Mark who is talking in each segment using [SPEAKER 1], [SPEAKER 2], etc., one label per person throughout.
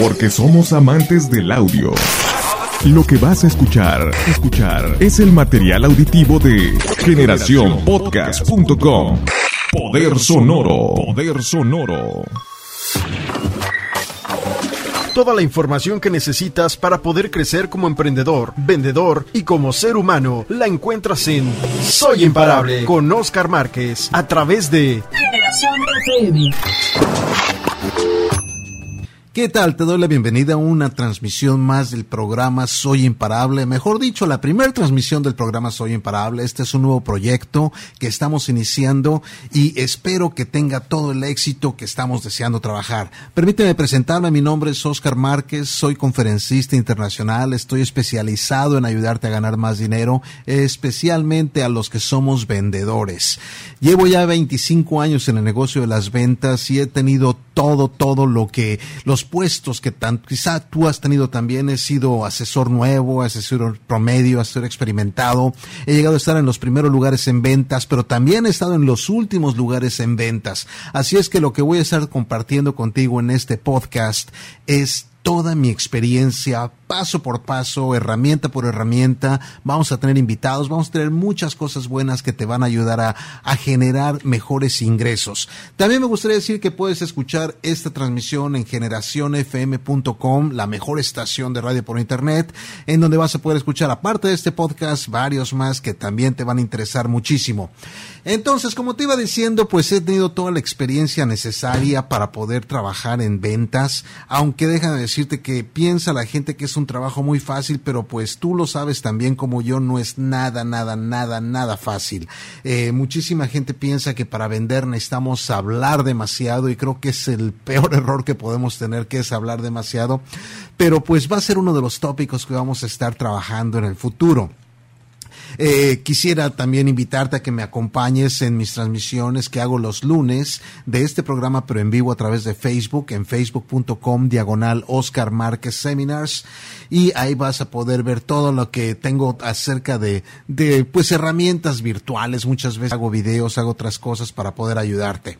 [SPEAKER 1] Porque somos amantes del audio. Lo que vas a escuchar, escuchar es el material auditivo de generacionpodcast.com. Poder sonoro, poder sonoro.
[SPEAKER 2] Toda la información que necesitas para poder crecer como emprendedor, vendedor y como ser humano la encuentras en Soy Imparable con Oscar Márquez a través de Generación FM.
[SPEAKER 3] ¿Qué tal? Te doy la bienvenida a una transmisión más del programa Soy Imparable. Mejor dicho, la primera transmisión del programa Soy Imparable. Este es un nuevo proyecto que estamos iniciando y espero que tenga todo el éxito que estamos deseando trabajar. Permíteme presentarme. Mi nombre es Oscar Márquez. Soy conferencista internacional. Estoy especializado en ayudarte a ganar más dinero, especialmente a los que somos vendedores. Llevo ya 25 años en el negocio de las ventas y he tenido todo, todo lo que los puestos que tan, quizá tú has tenido también. He sido asesor nuevo, asesor promedio, asesor experimentado. He llegado a estar en los primeros lugares en ventas, pero también he estado en los últimos lugares en ventas. Así es que lo que voy a estar compartiendo contigo en este podcast es toda mi experiencia paso por paso, herramienta por herramienta. Vamos a tener invitados, vamos a tener muchas cosas buenas que te van a ayudar a, a, generar mejores ingresos. También me gustaría decir que puedes escuchar esta transmisión en generacionfm.com, la mejor estación de radio por internet, en donde vas a poder escuchar, aparte de este podcast, varios más que también te van a interesar muchísimo. Entonces, como te iba diciendo, pues he tenido toda la experiencia necesaria para poder trabajar en ventas, aunque déjame decirte que piensa la gente que es un trabajo muy fácil, pero pues tú lo sabes también como yo, no es nada, nada, nada, nada fácil. Eh, muchísima gente piensa que para vender necesitamos hablar demasiado y creo que es el peor error que podemos tener, que es hablar demasiado, pero pues va a ser uno de los tópicos que vamos a estar trabajando en el futuro. Eh, quisiera también invitarte a que me acompañes en mis transmisiones que hago los lunes de este programa, pero en vivo a través de Facebook, en facebook.com diagonal Oscar Márquez Seminars. Y ahí vas a poder ver todo lo que tengo acerca de, pues herramientas virtuales. Muchas veces hago videos, hago otras cosas para poder ayudarte.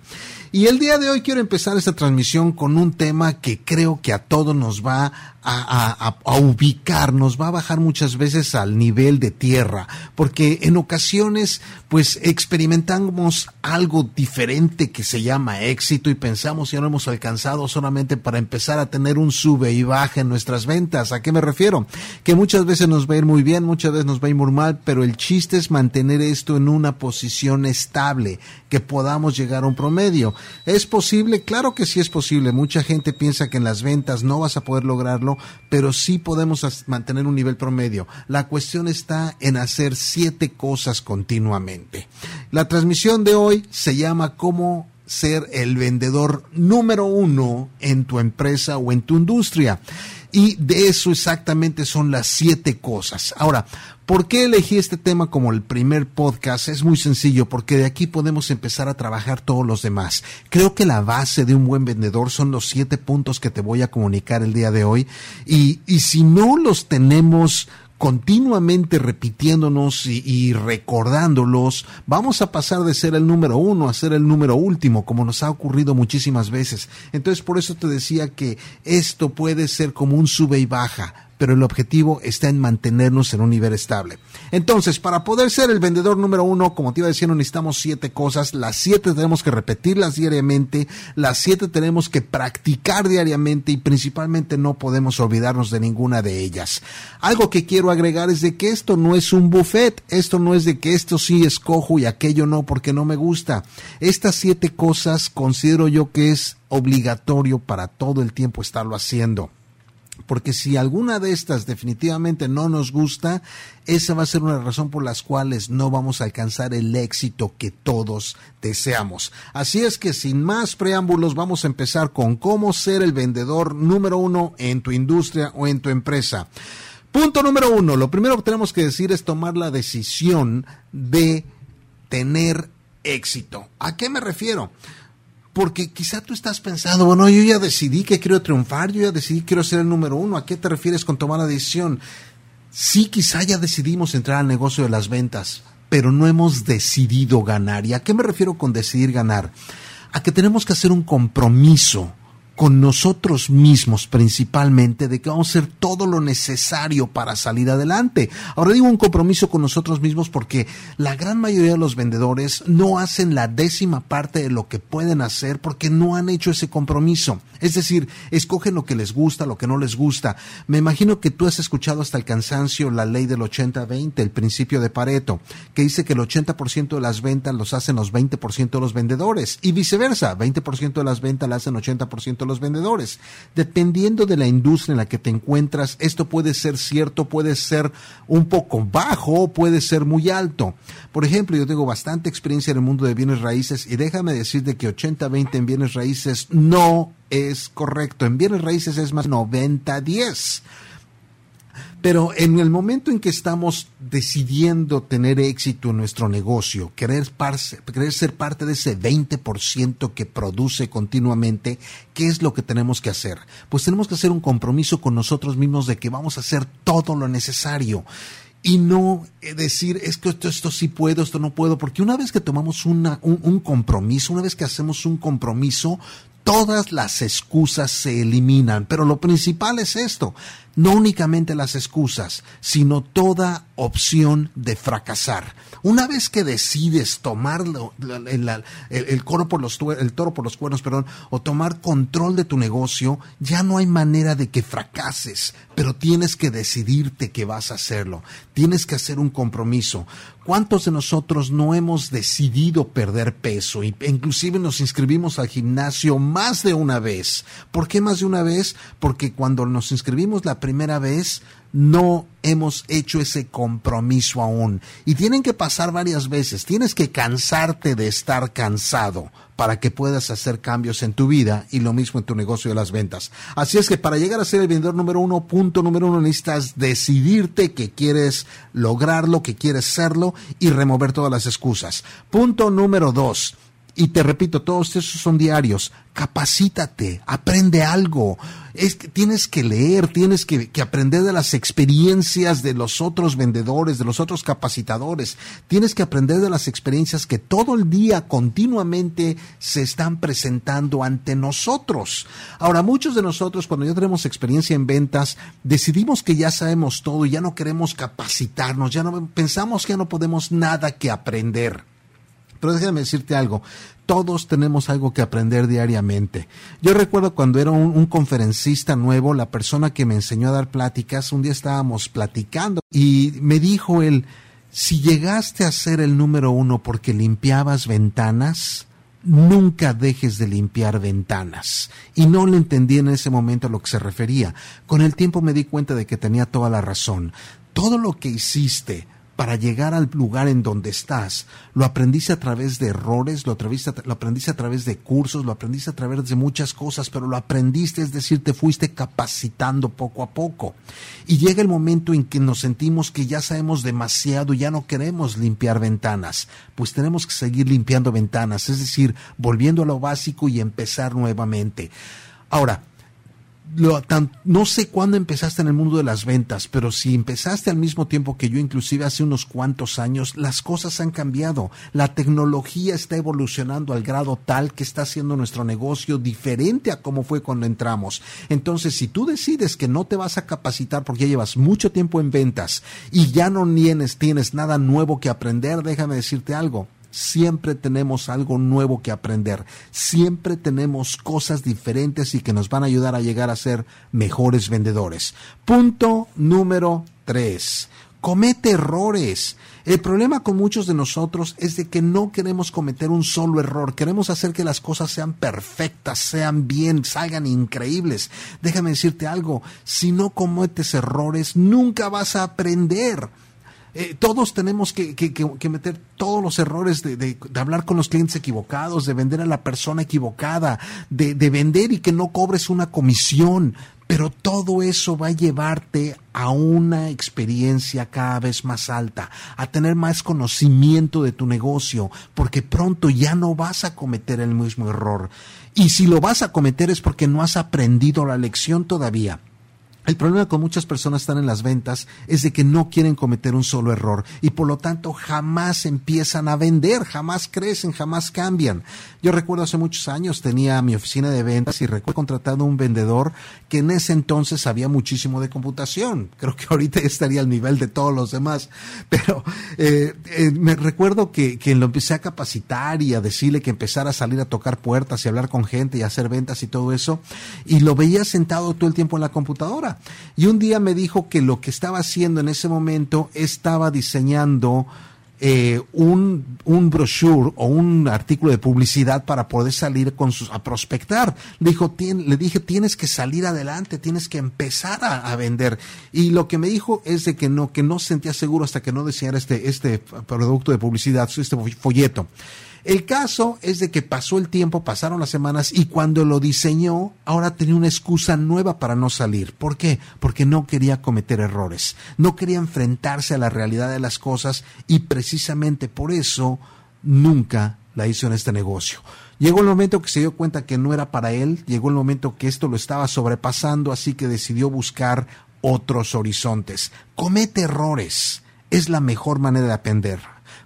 [SPEAKER 3] Y el día de hoy quiero empezar esta transmisión con un tema que creo que a todos nos va a, ubicar, nos va a bajar muchas veces al nivel de tierra, porque en ocasiones pues experimentamos algo diferente que se llama éxito y pensamos ya no hemos alcanzado solamente para empezar a tener un sube y baja en nuestras ventas. ¿A qué refiero? Que muchas veces nos va a ir muy bien, muchas veces nos va a ir muy mal, pero el chiste es mantener esto en una posición estable, que podamos llegar a un promedio. ¿Es posible? Claro que sí es posible. Mucha gente piensa que en las ventas no vas a poder lograrlo, pero sí podemos mantener un nivel promedio. La cuestión está en hacer siete cosas continuamente. La transmisión de hoy se llama cómo ser el vendedor número uno en tu empresa o en tu industria. Y de eso exactamente son las siete cosas. Ahora, ¿por qué elegí este tema como el primer podcast? Es muy sencillo, porque de aquí podemos empezar a trabajar todos los demás. Creo que la base de un buen vendedor son los siete puntos que te voy a comunicar el día de hoy. Y, y si no los tenemos continuamente repitiéndonos y, y, recordándolos, vamos a pasar de ser el número uno a ser el número último, como nos ha ocurrido muchísimas veces. Entonces, por eso te decía que esto puede ser como un sube y baja pero el objetivo está en mantenernos en un nivel estable. Entonces, para poder ser el vendedor número uno, como te iba diciendo, necesitamos siete cosas. Las siete tenemos que repetirlas diariamente, las siete tenemos que practicar diariamente y principalmente no podemos olvidarnos de ninguna de ellas. Algo que quiero agregar es de que esto no es un buffet, esto no es de que esto sí escojo y aquello no porque no me gusta. Estas siete cosas considero yo que es obligatorio para todo el tiempo estarlo haciendo porque si alguna de estas definitivamente no nos gusta, esa va a ser una razón por las cuales no vamos a alcanzar el éxito que todos deseamos. Así es que sin más preámbulos vamos a empezar con cómo ser el vendedor número uno en tu industria o en tu empresa. Punto número uno, lo primero que tenemos que decir es tomar la decisión de tener éxito. ¿A qué me refiero? Porque quizá tú estás pensando, bueno, yo ya decidí que quiero triunfar, yo ya decidí que quiero ser el número uno. ¿A qué te refieres con tomar la decisión? Sí, quizá ya decidimos entrar al negocio de las ventas, pero no hemos decidido ganar. ¿Y a qué me refiero con decidir ganar? A que tenemos que hacer un compromiso con nosotros mismos principalmente de que vamos a hacer todo lo necesario para salir adelante. Ahora digo un compromiso con nosotros mismos porque la gran mayoría de los vendedores no hacen la décima parte de lo que pueden hacer porque no han hecho ese compromiso. Es decir, escogen lo que les gusta, lo que no les gusta. Me imagino que tú has escuchado hasta el cansancio la ley del 80-20, el principio de Pareto, que dice que el 80% de las ventas los hacen los 20% de los vendedores y viceversa, 20% de las ventas las hacen 80% de los vendedores. Dependiendo de la industria en la que te encuentras, esto puede ser cierto, puede ser un poco bajo, puede ser muy alto. Por ejemplo, yo tengo bastante experiencia en el mundo de bienes raíces y déjame decirte que 80-20 en bienes raíces no es correcto. En bienes raíces es más 90-10. Pero en el momento en que estamos decidiendo tener éxito en nuestro negocio, querer, querer ser parte de ese 20% que produce continuamente, ¿qué es lo que tenemos que hacer? Pues tenemos que hacer un compromiso con nosotros mismos de que vamos a hacer todo lo necesario y no eh, decir es que esto, sí puedo, esto no puedo, porque una vez que tomamos una, un, compromiso, una vez que hacemos un compromiso, todas las excusas se eliminan. Pero lo principal es esto, no únicamente las excusas, sino toda opción de fracasar. Una vez que decides tomar el, por los, el toro por los cuernos, perdón, o tomar control de tu negocio, ya no hay manera de que fracases, pero tienes que decidirte que vas a hacerlo. Tienes que hacer un compromiso. ¿Cuántos de nosotros no hemos decidido perder peso? E inclusive nos inscribimos al gimnasio más de una vez. ¿Por qué más de una vez? Porque cuando nos inscribimos la primera vez, no hemos hecho ese compromiso aún. Y tienen que pasar varias veces. Tienes que cansarte de estar cansado para que puedas hacer cambios en tu vida y lo mismo en tu negocio de las ventas. Así es que para llegar a ser el vendedor número uno, punto número uno, necesitas decidirte que quieres lograrlo, que quieres serlo y remover todas las excusas. Punto número dos. Y te repito, todos esos son diarios. Capacítate, aprende algo. Es que tienes que leer, tienes que, aprender de las experiencias de los otros vendedores, de los otros capacitadores. Tienes que aprender de las experiencias que todo el día continuamente se están presentando ante nosotros. Ahora, muchos de nosotros, cuando ya tenemos experiencia en ventas, decidimos que ya sabemos todo y ya no queremos capacitarnos, ya no pensamos que ya no podemos nada que aprender. Pero déjame decirte algo, todos tenemos algo que aprender diariamente. Yo recuerdo cuando era un, conferencista nuevo, la persona que me enseñó a dar pláticas, un día estábamos platicando y me dijo él, si llegaste a ser el número uno porque limpiabas ventanas, nunca dejes de limpiar ventanas. Y no le entendí en ese momento a lo que se refería. Con el tiempo me di cuenta de que tenía toda la razón. Todo lo que hiciste para llegar al lugar en donde estás. Lo aprendiste a través de errores, lo aprendiste, lo aprendiste a través de cursos, lo aprendiste a través de muchas cosas, pero lo aprendiste, es decir, te fuiste capacitando poco a poco. Y llega el momento en que nos sentimos que ya sabemos demasiado, ya no queremos limpiar ventanas, pues tenemos que seguir limpiando ventanas, es decir, volviendo a lo básico y empezar nuevamente. Ahora, no sé cuándo empezaste en el mundo de las ventas, pero si empezaste al mismo tiempo que yo, inclusive hace unos cuantos años, las cosas han cambiado. La tecnología está evolucionando al grado tal que está haciendo nuestro negocio diferente a como fue cuando entramos. Entonces, si tú decides que no te vas a capacitar porque ya llevas mucho tiempo en ventas y ya no tienes, tienes nada nuevo que aprender, déjame decirte algo siempre tenemos algo nuevo que aprender, siempre tenemos cosas diferentes y que nos van a ayudar a llegar a ser mejores vendedores. Punto número tres. Comete errores. El problema con muchos de nosotros es de que no queremos cometer un solo error, queremos hacer que las cosas sean perfectas, sean bien, salgan increíbles. Déjame decirte algo, si no cometes errores, nunca vas a aprender. Eh, todos tenemos que, meter todos los errores de, hablar con los clientes equivocados, de vender a la persona equivocada, de, de vender y que no cobres una comisión. Pero todo eso va a llevarte a una experiencia cada vez más alta, a tener más conocimiento de tu negocio, porque pronto ya no vas a cometer el mismo error. Y si lo vas a cometer es porque no has aprendido la lección todavía. El problema con muchas personas están en las ventas es de que no quieren cometer un solo error y por lo tanto jamás empiezan a vender, jamás crecen, jamás cambian. Yo recuerdo hace muchos años tenía mi oficina de ventas y recuerdo contratado un vendedor que en ese entonces sabía muchísimo de computación. Creo que ahorita estaría al nivel de todos los demás, pero eh, eh, me recuerdo que, que lo empecé a capacitar y a decirle que empezara a salir a tocar puertas y hablar con gente y hacer ventas y todo eso y lo veía sentado todo el tiempo en la computadora y un día me dijo que lo que estaba haciendo en ese momento estaba diseñando eh, un, un brochure o un artículo de publicidad para poder salir con sus, a prospectar. Le, dijo, le dije, tienes que salir adelante, tienes que empezar a, a, vender. Y lo que me dijo es de que no, que no se sentía seguro hasta que no diseñara este, este producto de publicidad, este folleto. El caso es de que pasó el tiempo, pasaron las semanas y cuando lo diseñó, ahora tenía una excusa nueva para no salir. ¿Por qué? Porque no quería cometer errores, no quería enfrentarse a la realidad de las cosas y precisamente por eso nunca la hizo en este negocio. Llegó el momento que se dio cuenta que no era para él, llegó el momento que esto lo estaba sobrepasando, así que decidió buscar otros horizontes. Comete errores, es la mejor manera de aprender.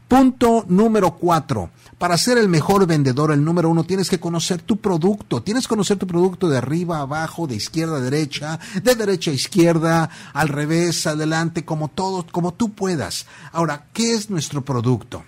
[SPEAKER 3] Punto número cuatro para ser el mejor vendedor, el número uno, tienes que conocer tu producto. Tienes que conocer tu producto de arriba a abajo, de izquierda a derecha, de derecha a izquierda, al revés, adelante, como todo, como tú puedas. Ahora, ¿qué es nuestro producto?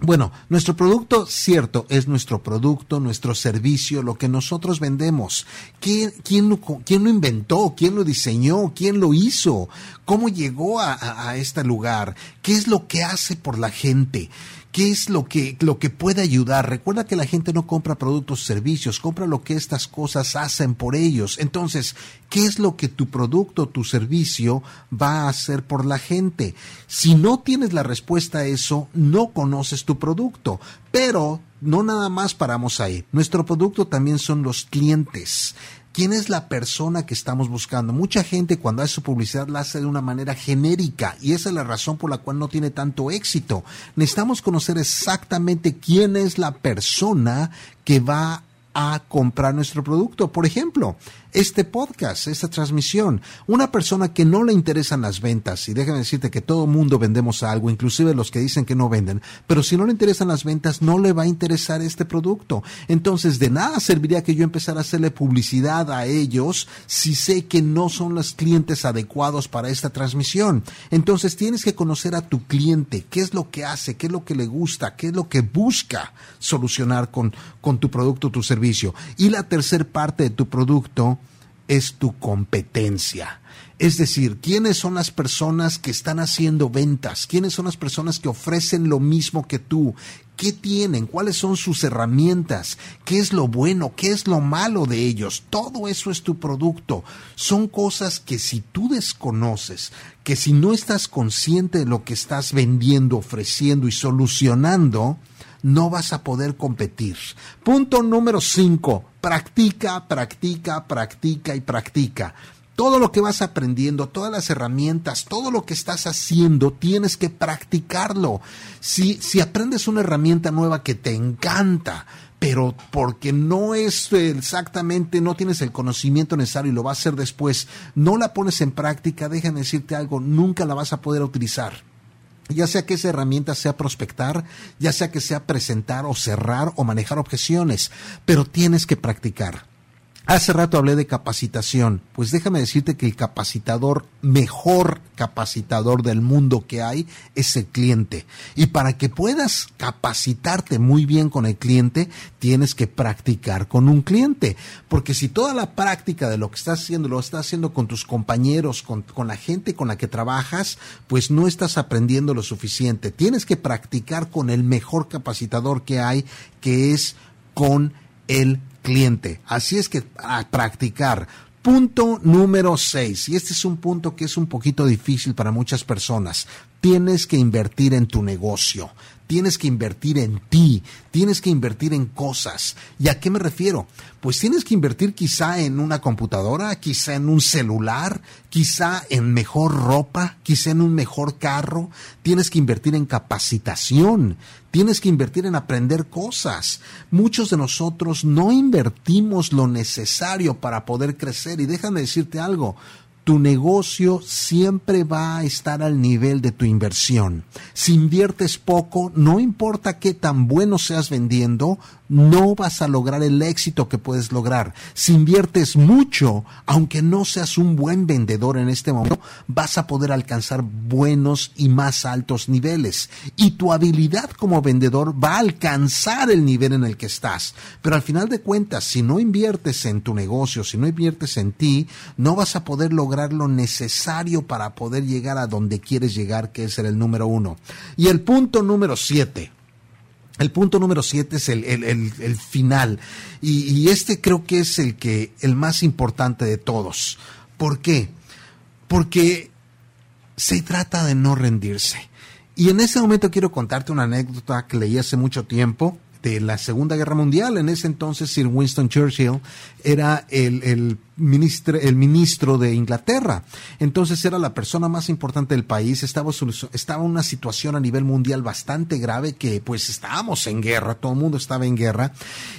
[SPEAKER 3] Bueno, nuestro producto, cierto, es nuestro producto, nuestro servicio, lo que nosotros vendemos. ¿Quién, lo, inventó? ¿Quién lo diseñó? ¿Quién lo hizo? ¿Cómo llegó a este lugar? ¿Qué es lo que hace por la gente? ¿Qué es lo que, lo que puede ayudar? Recuerda que la gente no compra productos o servicios, compra lo que estas cosas hacen por ellos. Entonces, ¿qué es lo que tu producto, tu servicio va a hacer por la gente? Si no tienes la respuesta a eso, no conoces tu producto. Pero no nada más paramos ahí. Nuestro producto también son los clientes. ¿Quién es la persona que estamos buscando? Mucha gente cuando hace su publicidad la hace de una manera genérica y esa es la razón por la cual no tiene tanto éxito. Necesitamos conocer exactamente quién es la persona que va a comprar nuestro producto. Por ejemplo, este podcast, esta transmisión. Una persona que no le interesan las ventas, y déjame decirte que todo mundo vendemos algo, inclusive los que dicen que no venden, pero si no le interesan las ventas, no le va a interesar este producto. Entonces, de nada serviría que yo empezara a hacerle publicidad a ellos si sé que no son los clientes adecuados para esta transmisión. Entonces, tienes que conocer a tu cliente, qué es lo que hace, qué es lo que le gusta, qué es lo que busca solucionar con, con tu producto, tu servicio. Y la tercer parte de tu producto, es tu competencia. Es decir, ¿quiénes son las personas que están haciendo ventas? ¿Quiénes son las personas que ofrecen lo mismo que tú? ¿Qué tienen? ¿Cuáles son sus herramientas? ¿Qué es lo bueno? ¿Qué es lo malo de ellos? Todo eso es tu producto. Son cosas que si tú desconoces, que si no estás consciente de lo que estás vendiendo, ofreciendo y solucionando, no vas a poder competir. Punto número 5. Practica, practica, practica y practica. Todo lo que vas aprendiendo, todas las herramientas, todo lo que estás haciendo, tienes que practicarlo. Si, si aprendes una herramienta nueva que te encanta, pero porque no es exactamente, no tienes el conocimiento necesario y lo vas a hacer después, no la pones en práctica, déjame decirte algo, nunca la vas a poder utilizar ya sea que esa herramienta sea prospectar, ya sea que sea presentar o cerrar o manejar objeciones, pero tienes que practicar. Hace rato hablé de capacitación, pues déjame decirte que el capacitador, mejor capacitador del mundo que hay, es el cliente. Y para que puedas capacitarte muy bien con el cliente, tienes que practicar con un cliente. Porque si toda la práctica de lo que estás haciendo lo estás haciendo con tus compañeros, con, con la gente con la que trabajas, pues no estás aprendiendo lo suficiente. Tienes que practicar con el mejor capacitador que hay, que es con el cliente. Así es que a practicar. Punto número 6, y este es un punto que es un poquito difícil para muchas personas. Tienes que invertir en tu negocio tienes que invertir en ti, tienes que invertir en cosas. ¿Y a qué me refiero? Pues tienes que invertir quizá en una computadora, quizá en un celular, quizá en mejor ropa, quizá en un mejor carro, tienes que invertir en capacitación, tienes que invertir en aprender cosas. Muchos de nosotros no invertimos lo necesario para poder crecer y déjame decirte algo, tu negocio siempre va a estar al nivel de tu inversión. Si inviertes poco, no importa qué tan bueno seas vendiendo, no vas a lograr el éxito que puedes lograr. Si inviertes mucho, aunque no seas un buen vendedor en este momento, vas a poder alcanzar buenos y más altos niveles. Y tu habilidad como vendedor va a alcanzar el nivel en el que estás. Pero al final de cuentas, si no inviertes en tu negocio, si no inviertes en ti, no vas a poder lograr lo necesario para poder llegar a donde quieres llegar, que es el número uno. Y el punto número siete el punto número siete es el, final. Y, este creo que es el que, el más importante de todos. ¿Por qué? Porque se trata de no rendirse. Y en ese momento quiero contarte una anécdota que leí hace mucho tiempo de la Segunda Guerra Mundial. En ese entonces Sir Winston Churchill era el, el el ministro de Inglaterra. Entonces era la persona más importante del país, estaba, estaba una situación a nivel mundial bastante grave que pues estábamos en guerra, todo el mundo estaba en guerra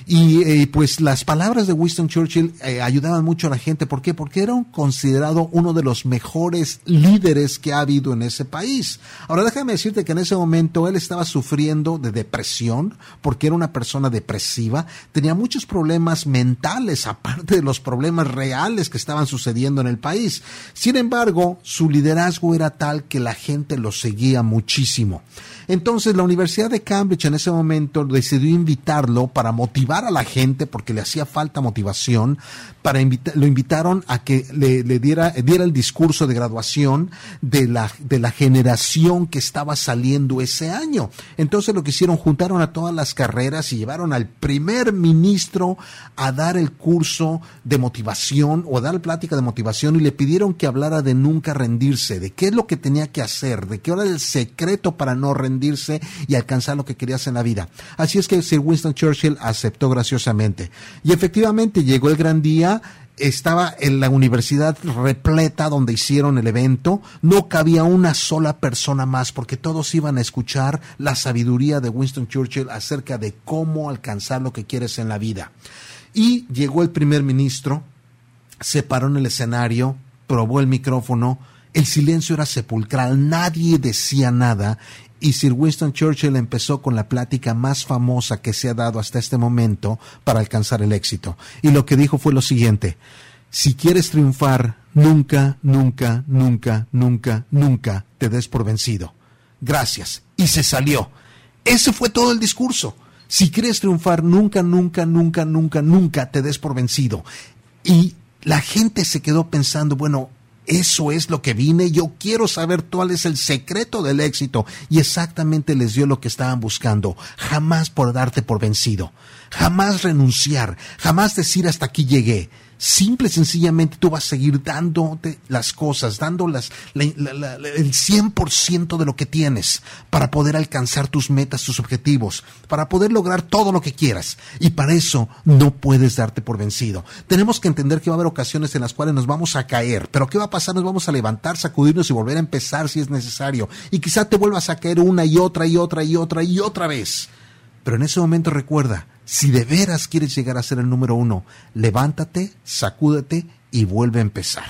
[SPEAKER 3] y eh, pues las palabras de Winston Churchill eh, ayudaban mucho a la gente. ¿Por qué? Porque era considerado uno de los mejores líderes que ha habido en ese país. Ahora déjame decirte que en ese momento él estaba sufriendo de depresión porque era una persona depresiva, tenía muchos problemas mentales aparte de los problemas reales que estaban sucediendo en el país. Sin embargo, su liderazgo era tal que la gente lo seguía muchísimo. Entonces la Universidad de Cambridge en ese momento decidió invitarlo para motivar a la gente porque le hacía falta motivación, para lo invitaron a que le, diera, diera el discurso de graduación de la, de la generación que estaba saliendo ese año. Entonces lo que hicieron, juntaron a todas las carreras y llevaron al primer ministro a dar el curso de motivación o dar plática de motivación y le pidieron que hablara de nunca rendirse, de qué es lo que tenía que hacer, de qué era el secreto para no rendirse y alcanzar lo que querías en la vida. Así es que Sir Winston Churchill aceptó graciosamente. Y efectivamente llegó el gran día, estaba en la universidad repleta donde hicieron el evento, no cabía una sola persona más porque todos iban a escuchar la sabiduría de Winston Churchill acerca de cómo alcanzar lo que quieres en la vida. Y llegó el primer ministro, se paró en el escenario, probó el micrófono, el silencio era sepulcral, nadie decía nada y Sir Winston Churchill empezó con la plática más famosa que se ha dado hasta este momento para alcanzar el éxito. Y lo que dijo fue lo siguiente, si quieres triunfar, nunca, nunca, nunca, nunca, nunca te des por vencido. Gracias. Y se salió. Ese fue todo el discurso. Si quieres triunfar, nunca, nunca, nunca, nunca, nunca te des por vencido. Y la gente se quedó pensando, bueno, eso es lo que vine, yo quiero saber cuál es el secreto del éxito. Y exactamente les dio lo que estaban buscando. Jamás por darte por vencido. Jamás renunciar. Jamás decir hasta aquí llegué simple sencillamente tú vas a seguir dándote las cosas, dando las, el 100% de lo que tienes para poder alcanzar tus metas, tus objetivos, para poder lograr todo lo que quieras. Y para eso no puedes darte por vencido. Tenemos que entender que va a haber ocasiones en las cuales nos vamos a caer, pero ¿qué va a pasar? Nos vamos a levantar, sacudirnos y volver a empezar si es necesario. Y quizá te vuelvas a caer una y otra y otra y otra y otra vez. Pero en ese momento recuerda, si de veras quieres llegar a ser el número uno, levántate, sacúdete y vuelve a empezar.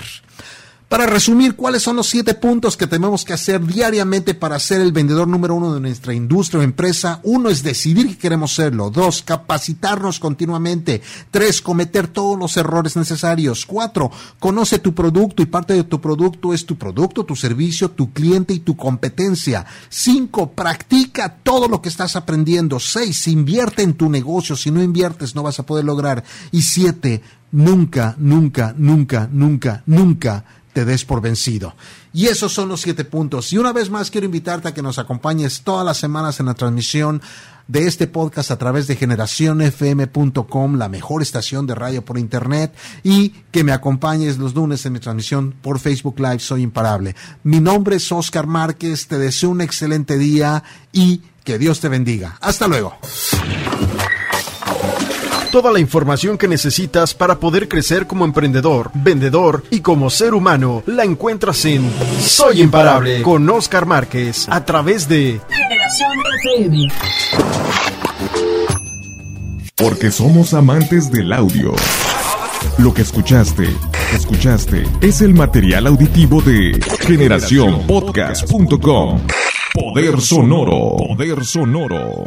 [SPEAKER 3] Para resumir, ¿cuáles son los siete puntos que tenemos que hacer diariamente para ser el vendedor número uno de nuestra industria o empresa? Uno es decidir que queremos serlo. Dos, capacitarnos continuamente. Tres, cometer todos los errores necesarios. Cuatro, conoce tu producto y parte de tu producto es tu producto, tu servicio, tu cliente y tu competencia. Cinco, practica todo lo que estás aprendiendo. Seis, invierte en tu negocio. Si no inviertes, no vas a poder lograr. Y siete, nunca, nunca, nunca, nunca, nunca te des por vencido. Y esos son los siete puntos. Y una vez más quiero invitarte a que nos acompañes todas las semanas en la transmisión de este podcast a través de generacionfm.com, la mejor estación de radio por internet, y que me acompañes los lunes en mi transmisión por Facebook Live Soy Imparable. Mi nombre es Oscar Márquez, te deseo un excelente día y que Dios te bendiga. Hasta luego.
[SPEAKER 2] Toda la información que necesitas para poder crecer como emprendedor, vendedor y como ser humano la encuentras en Soy Imparable con Oscar Márquez a través de Generación FM.
[SPEAKER 1] Porque somos amantes del audio. Lo que escuchaste escuchaste es el material auditivo de generacionpodcast.com. Poder sonoro. Poder sonoro.